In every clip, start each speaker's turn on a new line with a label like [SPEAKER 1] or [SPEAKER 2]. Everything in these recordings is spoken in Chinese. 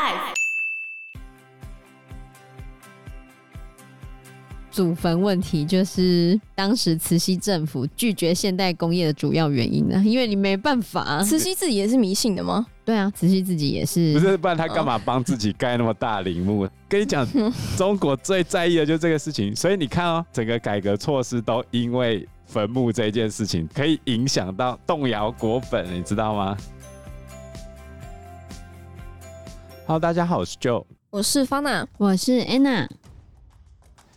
[SPEAKER 1] Life。
[SPEAKER 2] 祖坟问题就是当时慈禧政府拒绝现代工业的主要原因呢，因为你没办法。
[SPEAKER 3] 慈禧自己也是迷信的吗？
[SPEAKER 2] 对啊，慈禧自己也是。
[SPEAKER 4] 不是，不然他干嘛帮自己盖那么大陵墓？哦、跟你讲，中国最在意的就是这个事情，所以你看哦，整个改革措施都因为坟墓这件事情可以影响到动摇国本，你知道吗？Hello，大家好，我是 Joe，
[SPEAKER 3] 我是 Fana，
[SPEAKER 2] 我是 Anna。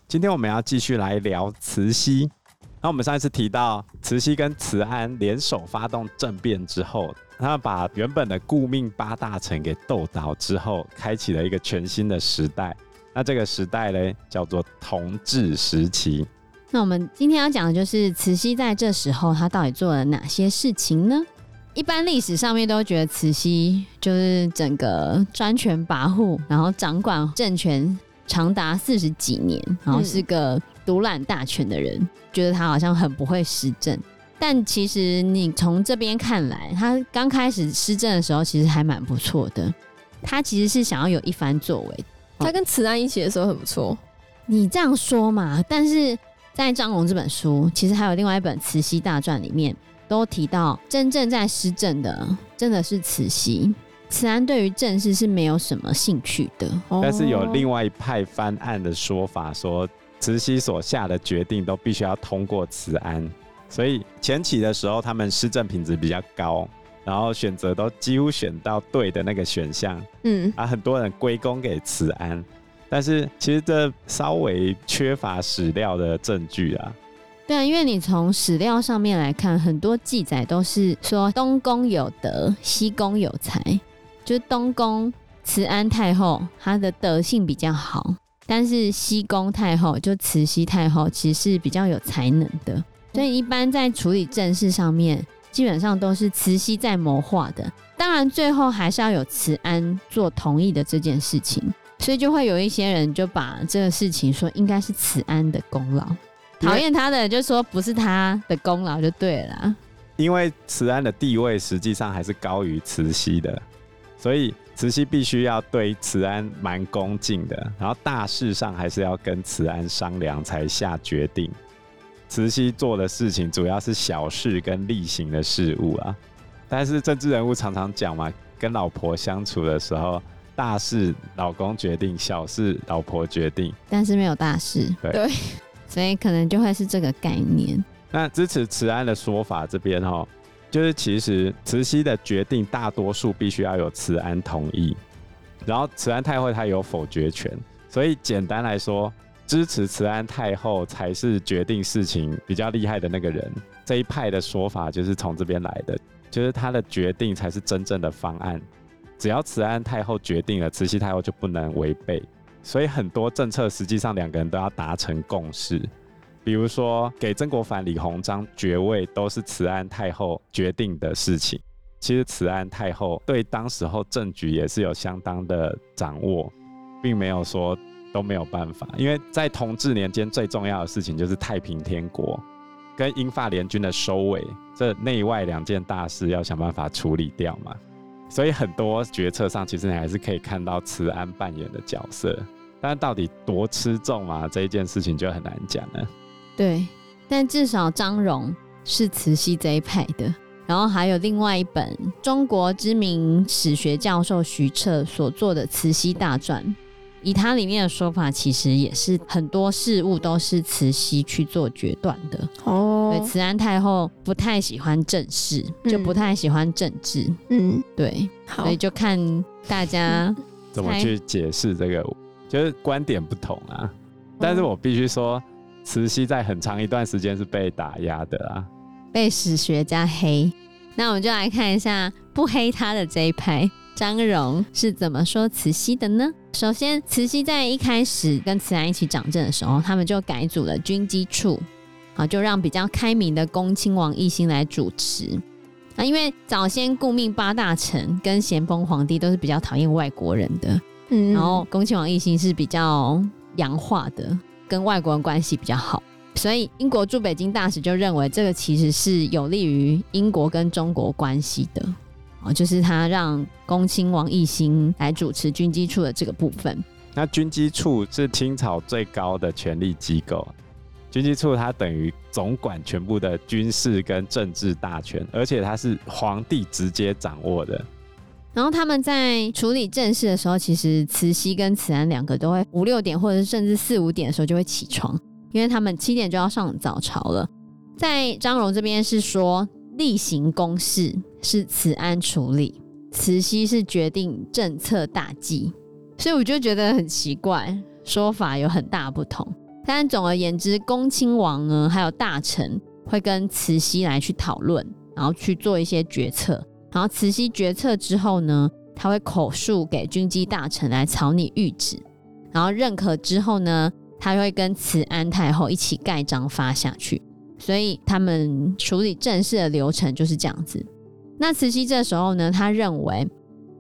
[SPEAKER 4] 今天我们要继续来聊慈禧。那我们上一次提到，慈禧跟慈安联手发动政变之后，他们把原本的顾命八大臣给斗倒之后，开启了一个全新的时代。那这个时代呢，叫做同治时期。
[SPEAKER 2] 那我们今天要讲的就是慈禧在这时候，她到底做了哪些事情呢？一般历史上面都觉得慈禧就是整个专权跋扈，然后掌管政权。长达四十几年，然后是个独揽大权的人，嗯、觉得他好像很不会施政。但其实你从这边看来，他刚开始施政的时候，其实还蛮不错的。他其实是想要有一番作为。
[SPEAKER 3] 他跟慈安一起的时候很不错。
[SPEAKER 2] 你这样说嘛？但是在张龙这本书，其实还有另外一本《慈禧大传》里面，都提到真正在施政的，真的是慈禧。慈安对于政事是没有什么兴趣的，
[SPEAKER 4] 但是有另外一派翻案的说法，说慈禧所下的决定都必须要通过慈安，所以前期的时候他们施政品质比较高，然后选择都几乎选到对的那个选项，嗯，啊，很多人归功给慈安，但是其实这稍微缺乏史料的证据啊。
[SPEAKER 2] 对啊，因为你从史料上面来看，很多记载都是说东宫有德，西宫有才。就东宫慈安太后，她的德性比较好，但是西宫太后就慈禧太后，其实是比较有才能的，所以一般在处理政事上面，基本上都是慈禧在谋划的。当然，最后还是要有慈安做同意的这件事情，所以就会有一些人就把这个事情说应该是慈安的功劳，讨厌他的就说不是他的功劳就对了。
[SPEAKER 4] 因为慈安的地位实际上还是高于慈禧的。所以慈禧必须要对慈安蛮恭敬的，然后大事上还是要跟慈安商量才下决定。慈禧做的事情主要是小事跟例行的事物啊，但是政治人物常常讲嘛，跟老婆相处的时候，大事老公决定，小事老婆决定，
[SPEAKER 2] 但是没有大事。
[SPEAKER 4] 对，
[SPEAKER 3] 对，
[SPEAKER 2] 所以可能就会是这个概念。
[SPEAKER 4] 那支持慈安的说法这边哈。就是其实慈禧的决定大多数必须要有慈安同意，然后慈安太后她有否决权，所以简单来说，支持慈安太后才是决定事情比较厉害的那个人。这一派的说法就是从这边来的，就是他的决定才是真正的方案。只要慈安太后决定了，慈禧太后就不能违背。所以很多政策实际上两个人都要达成共识。比如说，给曾国藩、李鸿章爵位都是慈安太后决定的事情。其实慈安太后对当时候政局也是有相当的掌握，并没有说都没有办法。因为在同治年间最重要的事情就是太平天国跟英法联军的收尾，这内外两件大事要想办法处理掉嘛。所以很多决策上，其实你还是可以看到慈安扮演的角色。但到底多吃重嘛，这一件事情就很难讲了。
[SPEAKER 2] 对，但至少张荣是慈禧这一派的，然后还有另外一本中国知名史学教授徐彻所做的《慈禧大传》，以他里面的说法，其实也是很多事物都是慈禧去做决断的。哦，对，慈安太后不太喜欢政事，就不太喜欢政治。嗯，对，所以就看大家
[SPEAKER 4] 怎么去解释这个，就是观点不同啊。但是我必须说。慈禧在很长一段时间是被打压的啊，
[SPEAKER 2] 被史学家黑。那我们就来看一下不黑他的这一派，张荣是怎么说慈禧的呢？首先，慈禧在一开始跟慈安一起掌政的时候，他们就改组了军机处，啊，就让比较开明的恭亲王奕欣来主持。啊，因为早先顾命八大臣跟咸丰皇帝都是比较讨厌外国人的，嗯，然后恭亲王奕欣是比较洋化的。跟外国人关系比较好，所以英国驻北京大使就认为这个其实是有利于英国跟中国关系的。哦，就是他让恭亲王奕欣来主持军机处的这个部分。
[SPEAKER 4] 那军机处是清朝最高的权力机构，军机处它等于总管全部的军事跟政治大权，而且它是皇帝直接掌握的。
[SPEAKER 2] 然后他们在处理政事的时候，其实慈禧跟慈安两个都会五六点，或者是甚至四五点的时候就会起床，因为他们七点就要上早朝了。在张荣这边是说例行公事是慈安处理，慈禧是决定政策大计，所以我就觉得很奇怪，说法有很大不同。但总而言之，恭亲王呢还有大臣会跟慈禧来去讨论，然后去做一些决策。然后慈禧决策之后呢，他会口述给军机大臣来草拟谕旨，然后认可之后呢，他会跟慈安太后一起盖章发下去。所以他们处理政事的流程就是这样子。那慈禧这时候呢，他认为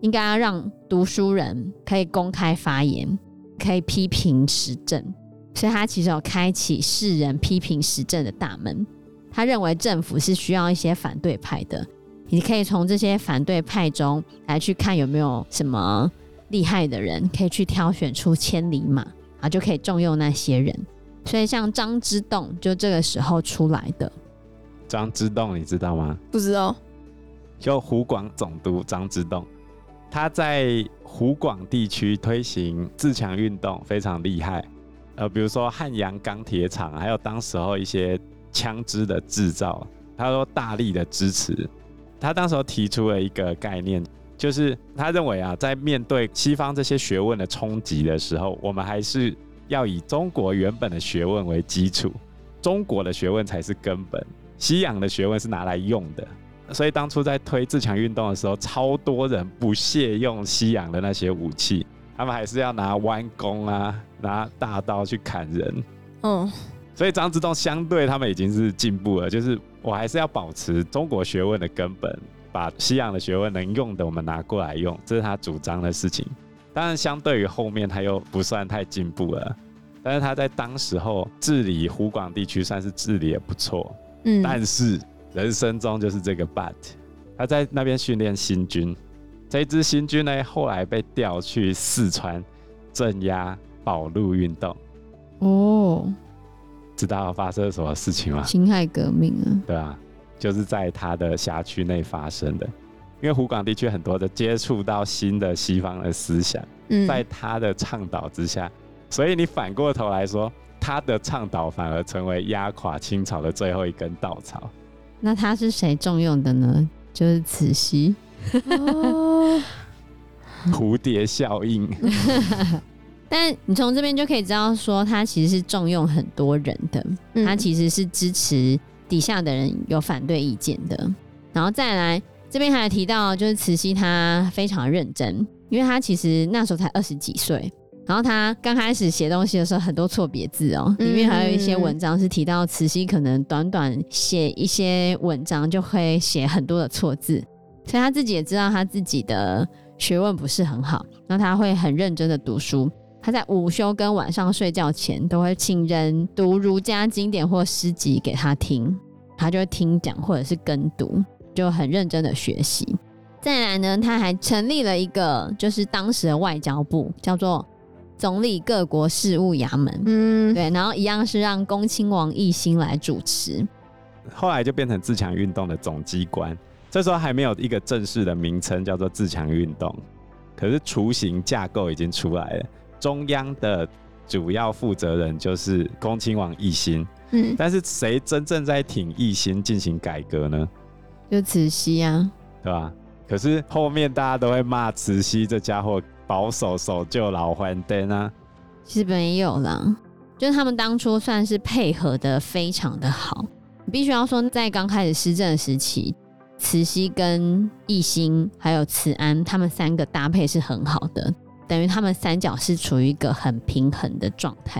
[SPEAKER 2] 应该要让读书人可以公开发言，可以批评时政，所以他其实有开启世人批评时政的大门。他认为政府是需要一些反对派的。你可以从这些反对派中来去看有没有什么厉害的人，可以去挑选出千里马，啊，就可以重用那些人。所以像张之洞就这个时候出来的。
[SPEAKER 4] 张之洞你知道吗？
[SPEAKER 3] 不知道。
[SPEAKER 4] 就湖广总督张之洞，他在湖广地区推行自强运动非常厉害。呃，比如说汉阳钢铁厂，还有当时候一些枪支的制造，他都大力的支持。他当时候提出了一个概念，就是他认为啊，在面对西方这些学问的冲击的时候，我们还是要以中国原本的学问为基础，中国的学问才是根本，西洋的学问是拿来用的。所以当初在推自强运动的时候，超多人不屑用西洋的那些武器，他们还是要拿弯弓啊，拿大刀去砍人。嗯。所以张之洞相对他们已经是进步了，就是我还是要保持中国学问的根本，把西洋的学问能用的我们拿过来用，这是他主张的事情。当然，相对于后面他又不算太进步了，但是他在当时候治理湖广地区算是治理也不错。嗯，但是人生中就是这个 but，他在那边训练新军，这一支新军呢后来被调去四川镇压保路运动。哦。知道发生了什么事情吗？
[SPEAKER 2] 辛亥革命啊，
[SPEAKER 4] 对啊，就是在他的辖区内发生的。因为湖广地区很多的接触到新的西方的思想，嗯，在他的倡导之下，所以你反过头来说，他的倡导反而成为压垮清朝的最后一根稻草。
[SPEAKER 2] 那他是谁重用的呢？就是慈禧。哦，
[SPEAKER 4] 蝴蝶效应。
[SPEAKER 2] 但你从这边就可以知道，说他其实是重用很多人的，他其实是支持底下的人有反对意见的。然后再来这边还有提到，就是慈禧她非常认真，因为她其实那时候才二十几岁，然后他刚开始写东西的时候很多错别字哦，里面还有一些文章是提到慈禧可能短短写一些文章就会写很多的错字，所以他自己也知道他自己的学问不是很好，那他会很认真的读书。他在午休跟晚上睡觉前都会请人读儒家经典或诗集给他听，他就会听讲或者是跟读，就很认真的学习。再来呢，他还成立了一个就是当时的外交部，叫做总理各国事务衙门。嗯，对，然后一样是让恭亲王奕欣来主持。
[SPEAKER 4] 后来就变成自强运动的总机关，这时候还没有一个正式的名称叫做自强运动，可是雏形架构已经出来了。中央的主要负责人就是恭亲王奕欣，嗯，但是谁真正在挺奕欣进行改革呢？
[SPEAKER 2] 就慈禧啊，
[SPEAKER 4] 对吧？可是后面大家都会骂慈禧这家伙保守守旧老还灯啊。
[SPEAKER 2] 其实没有啦，就是他们当初算是配合的非常的好。必须要说，在刚开始施政时期，慈禧跟奕欣还有慈安他们三个搭配是很好的。等于他们三角是处于一个很平衡的状态，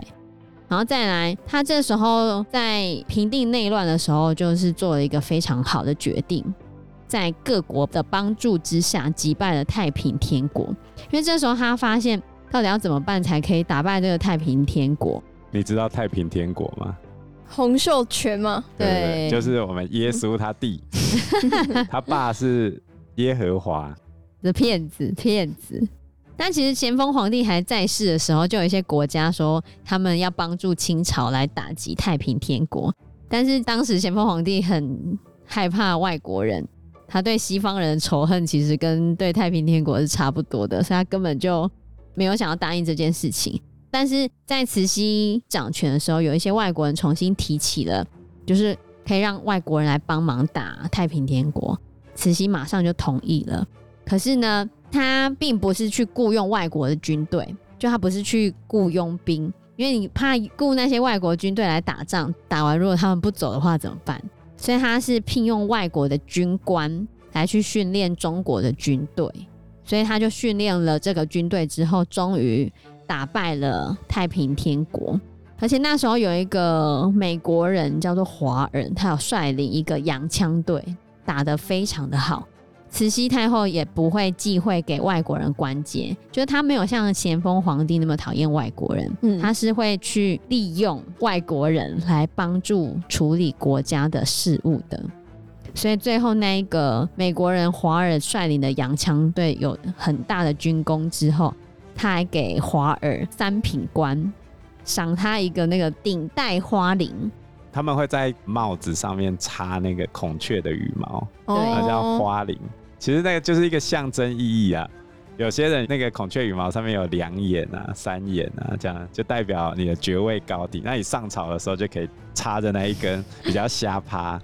[SPEAKER 2] 然后再来，他这时候在平定内乱的时候，就是做了一个非常好的决定，在各国的帮助之下击败了太平天国。因为这时候他发现，到底要怎么办才可以打败这个太平天国？
[SPEAKER 4] 你知道太平天国吗？
[SPEAKER 3] 洪秀全吗？
[SPEAKER 2] 对，
[SPEAKER 4] 就是我们耶稣他弟，他爸是耶和华
[SPEAKER 2] 的骗子，骗子。但其实咸丰皇帝还在世的时候，就有一些国家说他们要帮助清朝来打击太平天国。但是当时咸丰皇帝很害怕外国人，他对西方人的仇恨其实跟对太平天国是差不多的，所以他根本就没有想要答应这件事情。但是在慈禧掌权的时候，有一些外国人重新提起了，就是可以让外国人来帮忙打太平天国，慈禧马上就同意了。可是呢，他并不是去雇佣外国的军队，就他不是去雇佣兵，因为你怕雇那些外国军队来打仗，打完如果他们不走的话怎么办？所以他是聘用外国的军官来去训练中国的军队，所以他就训练了这个军队之后，终于打败了太平天国。而且那时候有一个美国人叫做华人，他有率领一个洋枪队，打得非常的好。慈禧太后也不会忌讳给外国人官阶，就是她没有像咸丰皇帝那么讨厌外国人，嗯，她是会去利用外国人来帮助处理国家的事务的。所以最后那一个美国人华尔率领的洋枪队有很大的军功之后，他还给华尔三品官，赏他一个那个顶戴花翎。
[SPEAKER 4] 他们会在帽子上面插那个孔雀的羽毛，
[SPEAKER 2] 对，
[SPEAKER 4] 那叫花翎。其实那个就是一个象征意义啊，有些人那个孔雀羽毛上面有两眼啊、三眼啊，这样就代表你的爵位高低。那你上朝的时候就可以插着那一根比较瞎趴。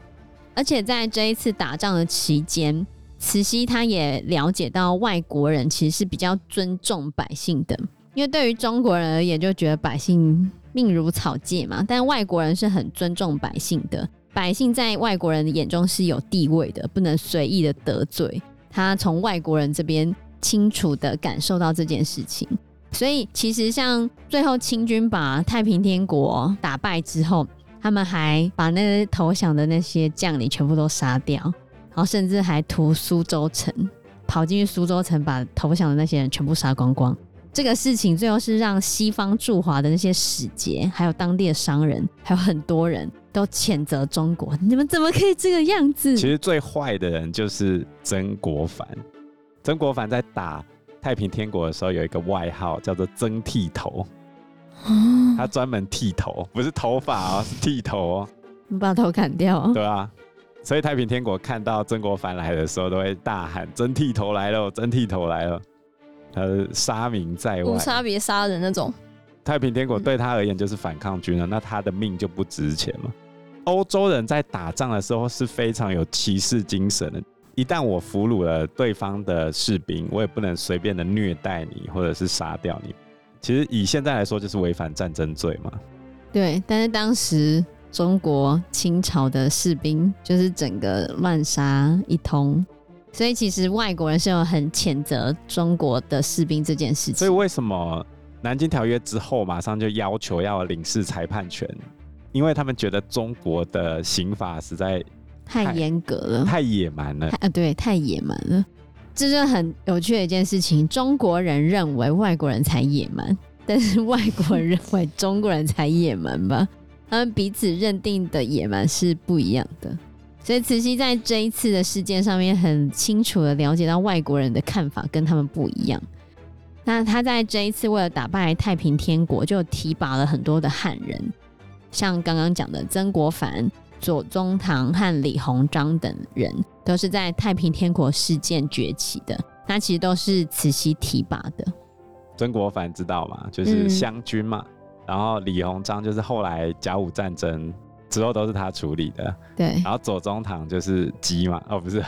[SPEAKER 2] 而且在这一次打仗的期间，慈禧她也了解到外国人其实是比较尊重百姓的，因为对于中国人而言就觉得百姓命如草芥嘛，但外国人是很尊重百姓的。百姓在外国人的眼中是有地位的，不能随意的得罪。他从外国人这边清楚的感受到这件事情，所以其实像最后清军把太平天国打败之后，他们还把那些投降的那些将领全部都杀掉，然后甚至还屠苏州城，跑进去苏州城把投降的那些人全部杀光光。这个事情最后是让西方驻华的那些使节，还有当地的商人，还有很多人都谴责中国：你们怎么可以这个样子？
[SPEAKER 4] 其实最坏的人就是曾国藩。曾国藩在打太平天国的时候有一个外号叫做“曾剃头”，他专门剃头，不是头发哦，是剃头哦。
[SPEAKER 2] 你把头砍掉？
[SPEAKER 4] 对啊。所以太平天国看到曾国藩来的时候，都会大喊：“曾剃头来了，曾剃头来了。”他是杀民在外，无
[SPEAKER 3] 差别杀人那种。
[SPEAKER 4] 太平天国对他而言就是反抗军了，嗯、那他的命就不值钱嘛。欧洲人在打仗的时候是非常有骑士精神的。一旦我俘虏了对方的士兵，我也不能随便的虐待你，或者是杀掉你。其实以现在来说，就是违反战争罪嘛。
[SPEAKER 2] 对，但是当时中国清朝的士兵就是整个乱杀一通。所以其实外国人是有很谴责中国的士兵这件事情。
[SPEAKER 4] 所以为什么南京条约之后马上就要求要领事裁判权？因为他们觉得中国的刑法实在
[SPEAKER 2] 太严格了，
[SPEAKER 4] 太野蛮了。
[SPEAKER 2] 啊，对，太野蛮了。这是很有趣的一件事情。中国人认为外国人才野蛮，但是外国人认为中国人才野蛮吧？他们彼此认定的野蛮是不一样的。所以慈禧在这一次的事件上面很清楚的了解到外国人的看法跟他们不一样。那他在这一次为了打败太平天国，就提拔了很多的汉人，像刚刚讲的曾国藩、左宗棠和李鸿章等人，都是在太平天国事件崛起的。那其实都是慈禧提拔的。
[SPEAKER 4] 曾国藩知道吗？就是湘军嘛。嗯、然后李鸿章就是后来甲午战争。之后都是他处理的，
[SPEAKER 2] 对。
[SPEAKER 4] 然后左宗棠就是鸡嘛，哦不是，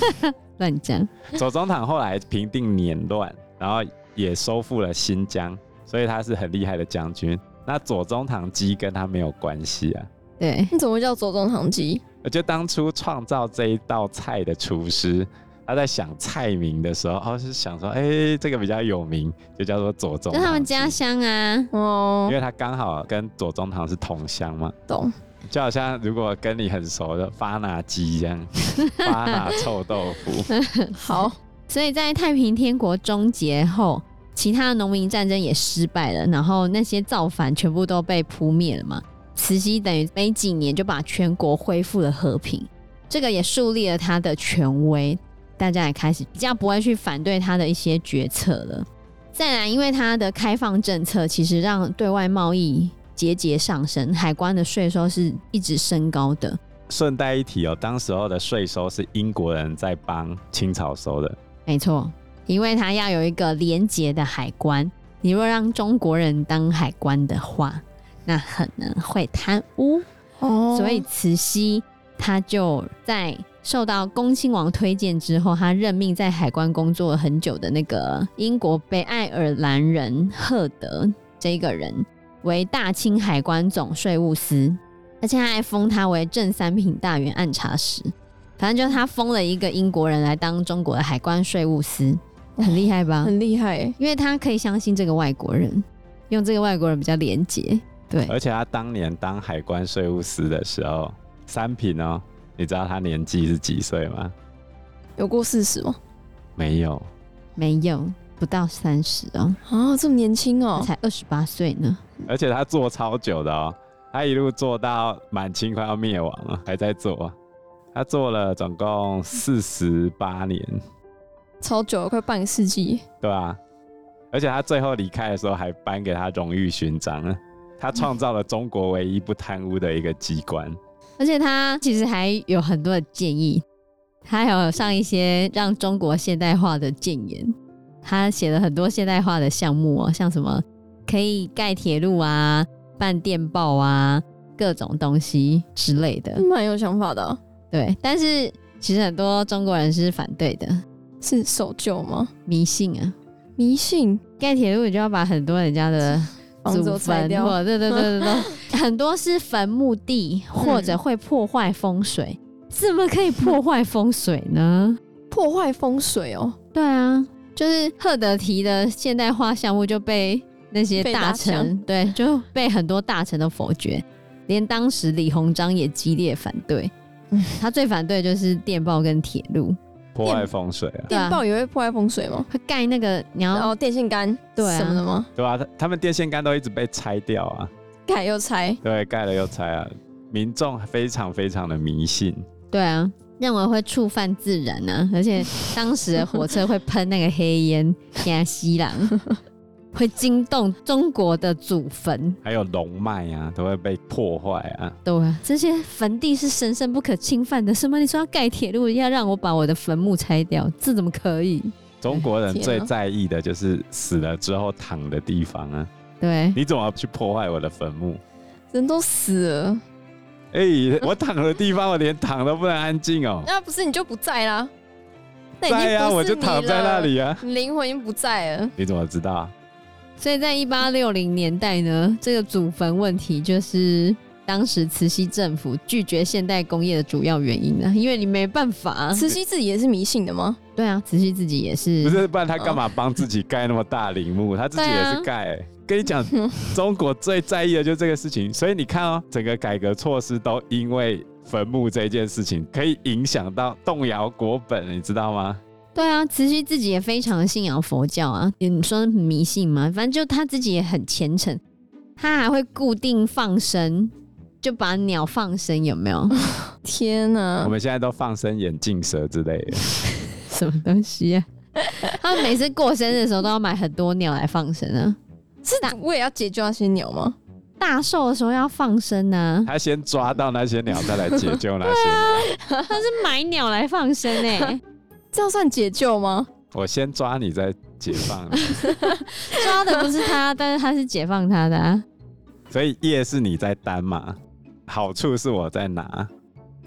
[SPEAKER 2] 乱讲。
[SPEAKER 4] 左宗棠后来平定捻乱，然后也收复了新疆，所以他是很厉害的将军。那左宗棠鸡跟他没有关系啊。
[SPEAKER 2] 对，
[SPEAKER 3] 你怎么会叫左宗棠鸡？
[SPEAKER 4] 就当初创造这一道菜的厨师，他在想菜名的时候，哦是想说，哎、欸，这个比较有名，就叫做左宗棠。
[SPEAKER 2] 就他们家乡啊，哦，
[SPEAKER 4] 因为他刚好跟左宗棠是同乡嘛，
[SPEAKER 3] 懂。
[SPEAKER 4] 就好像如果跟你很熟的发那鸡一样，发那臭豆腐。
[SPEAKER 2] 好，所以在太平天国终结后，其他的农民战争也失败了，然后那些造反全部都被扑灭了嘛。慈禧等于没几年就把全国恢复了和平，这个也树立了他的权威。大家也开始比较不会去反对他的一些决策了。再来，因为他的开放政策，其实让对外贸易节节上升，海关的税收是一直升高的。
[SPEAKER 4] 顺带一提哦，当时候的税收是英国人在帮清朝收的。
[SPEAKER 2] 没错，因为他要有一个廉洁的海关。你若让中国人当海关的话，那可能会贪污哦。所以慈禧他就在受到恭亲王推荐之后，他任命在海关工作了很久的那个英国北爱尔兰人赫德这个人为大清海关总税务司，而且他还封他为正三品大员按察使。反正就是他封了一个英国人来当中国的海关税务司。很厉害吧？
[SPEAKER 3] 很厉害，
[SPEAKER 2] 因为他可以相信这个外国人，用这个外国人比较廉洁。对，
[SPEAKER 4] 而且他当年当海关税务司的时候，三品哦，你知道他年纪是几岁吗？
[SPEAKER 3] 有过四十吗？
[SPEAKER 4] 没有，
[SPEAKER 2] 没有，不到三十哦。
[SPEAKER 3] 啊，这么年轻哦，
[SPEAKER 2] 才二十八岁呢。
[SPEAKER 4] 而且他做超久的哦，他一路做到满清快要灭亡了，还在做。他做了总共四十八年。
[SPEAKER 3] 超久了，快半个世纪。
[SPEAKER 4] 对啊，而且他最后离开的时候还颁给他荣誉勋章，他创造了中国唯一不贪污的一个机关。
[SPEAKER 2] 而且他其实还有很多的建议，他还有上一些让中国现代化的建言。他写了很多现代化的项目哦，像什么可以盖铁路啊、办电报啊、各种东西之类的，
[SPEAKER 3] 蛮有想法的啊。
[SPEAKER 2] 对，但是其实很多中国人是反对的。
[SPEAKER 3] 是守旧吗？
[SPEAKER 2] 迷信啊，
[SPEAKER 3] 迷信！
[SPEAKER 2] 盖铁路你就要把很多人家的祖坟或对对对对 对，很多是坟墓地或者会破坏风水，怎么可以破坏风水呢？
[SPEAKER 3] 破坏风水哦，
[SPEAKER 2] 对啊，就是赫德提的现代化项目就被那些大臣对，就被很多大臣都否决，连当时李鸿章也激烈反对，他最反对就是电报跟铁路。
[SPEAKER 4] 破坏风水啊！
[SPEAKER 3] 电报也会破坏风水吗？
[SPEAKER 2] 会盖那个你要
[SPEAKER 3] 哦电线杆对什么的吗？
[SPEAKER 4] 对啊，他他们电线杆都一直被拆掉啊，
[SPEAKER 3] 盖又拆，
[SPEAKER 4] 对，盖了又拆啊，民众非常非常的迷信。
[SPEAKER 2] 对啊，认为会触犯自然啊，而且当时的火车会喷那个黑烟，吓死人。会惊动中国的祖坟，
[SPEAKER 4] 还有龙脉啊，都会被破坏啊。
[SPEAKER 2] 对啊，这些坟地是神圣不可侵犯的。什么？你说要盖铁路，要让我把我的坟墓拆掉，这怎么可以？
[SPEAKER 4] 中国人最在意的就是死了之后躺的地方啊。
[SPEAKER 2] 对，
[SPEAKER 4] 你怎么去破坏我的坟墓？
[SPEAKER 3] 人都死了。
[SPEAKER 4] 哎、欸，我躺的地方，我连躺都不能安静哦。
[SPEAKER 3] 那 不是你就不在啦？
[SPEAKER 4] 在啊，我就躺在那里啊。
[SPEAKER 3] 灵魂已经不在了。
[SPEAKER 4] 你怎么知道？
[SPEAKER 2] 所以在一八六零年代呢，这个祖坟问题就是当时慈禧政府拒绝现代工业的主要原因了，因为你没办法。
[SPEAKER 3] 慈禧自己也是迷信的吗？
[SPEAKER 2] 对啊，慈禧自己也是。
[SPEAKER 4] 不是，不然他干嘛帮自己盖那么大陵墓？他自己也是盖、欸。跟你讲，中国最在意的就是这个事情。所以你看哦，整个改革措施都因为坟墓这件事情，可以影响到动摇国本，你知道吗？
[SPEAKER 2] 对啊，慈禧自己也非常的信仰佛教啊，你说迷信吗？反正就他自己也很虔诚，他还会固定放生，就把鸟放生，有没有？
[SPEAKER 3] 天哪！
[SPEAKER 4] 我们现在都放生眼镜蛇之类的，
[SPEAKER 2] 什么东西啊？他们每次过生日的时候都要买很多鸟来放生啊。
[SPEAKER 3] 是的，我也要解救那些鸟吗？
[SPEAKER 2] 大寿的时候要放生呢？
[SPEAKER 4] 他先抓到那些鸟，再来解救那些鸟。
[SPEAKER 2] 啊、他是买鸟来放生哎、欸。
[SPEAKER 3] 这样算解救吗？
[SPEAKER 4] 我先抓你，再解放。
[SPEAKER 2] 抓的不是他，但是他是解放他的啊。
[SPEAKER 4] 所以业是你在担嘛，好处是我在拿。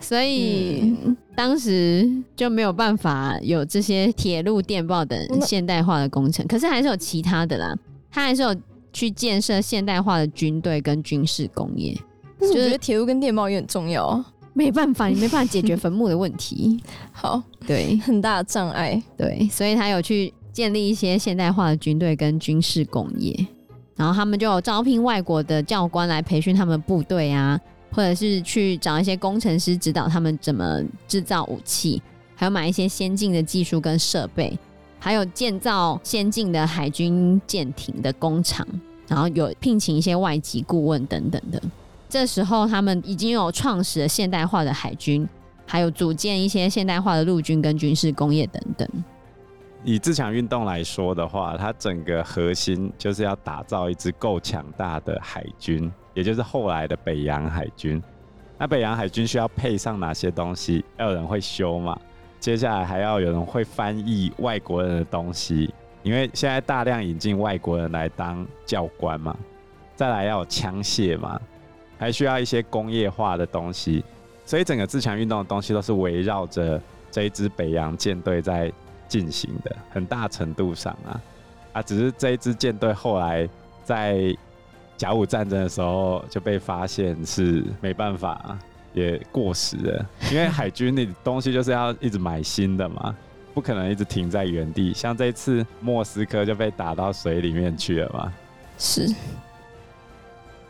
[SPEAKER 2] 所以、嗯、当时就没有办法有这些铁路、电报等现代化的工程，可是还是有其他的啦。他还是有去建设现代化的军队跟军事工业。
[SPEAKER 3] 我觉得铁路跟电报也很重要啊。
[SPEAKER 2] 没办法，你没办法解决坟墓的问题。
[SPEAKER 3] 好，
[SPEAKER 2] 对，
[SPEAKER 3] 很大的障碍。
[SPEAKER 2] 对，所以他有去建立一些现代化的军队跟军事工业，然后他们就有招聘外国的教官来培训他们部队啊，或者是去找一些工程师指导他们怎么制造武器，还有买一些先进的技术跟设备，还有建造先进的海军舰艇的工厂，然后有聘请一些外籍顾问等等的。这时候，他们已经有创始了现代化的海军，还有组建一些现代化的陆军跟军事工业等等。
[SPEAKER 4] 以自强运动来说的话，它整个核心就是要打造一支够强大的海军，也就是后来的北洋海军。那北洋海军需要配上哪些东西？要有人会修嘛？接下来还要有人会翻译外国人的东西，因为现在大量引进外国人来当教官嘛。再来要有枪械嘛，还需要一些工业化的东西。所以整个自强运动的东西都是围绕着这一支北洋舰队在进行的，很大程度上啊啊，只是这一支舰队后来在。甲午战争的时候就被发现是没办法，也过时了。因为海军那东西就是要一直买新的嘛，不可能一直停在原地。像这次莫斯科就被打到水里面去了嘛。
[SPEAKER 3] 是。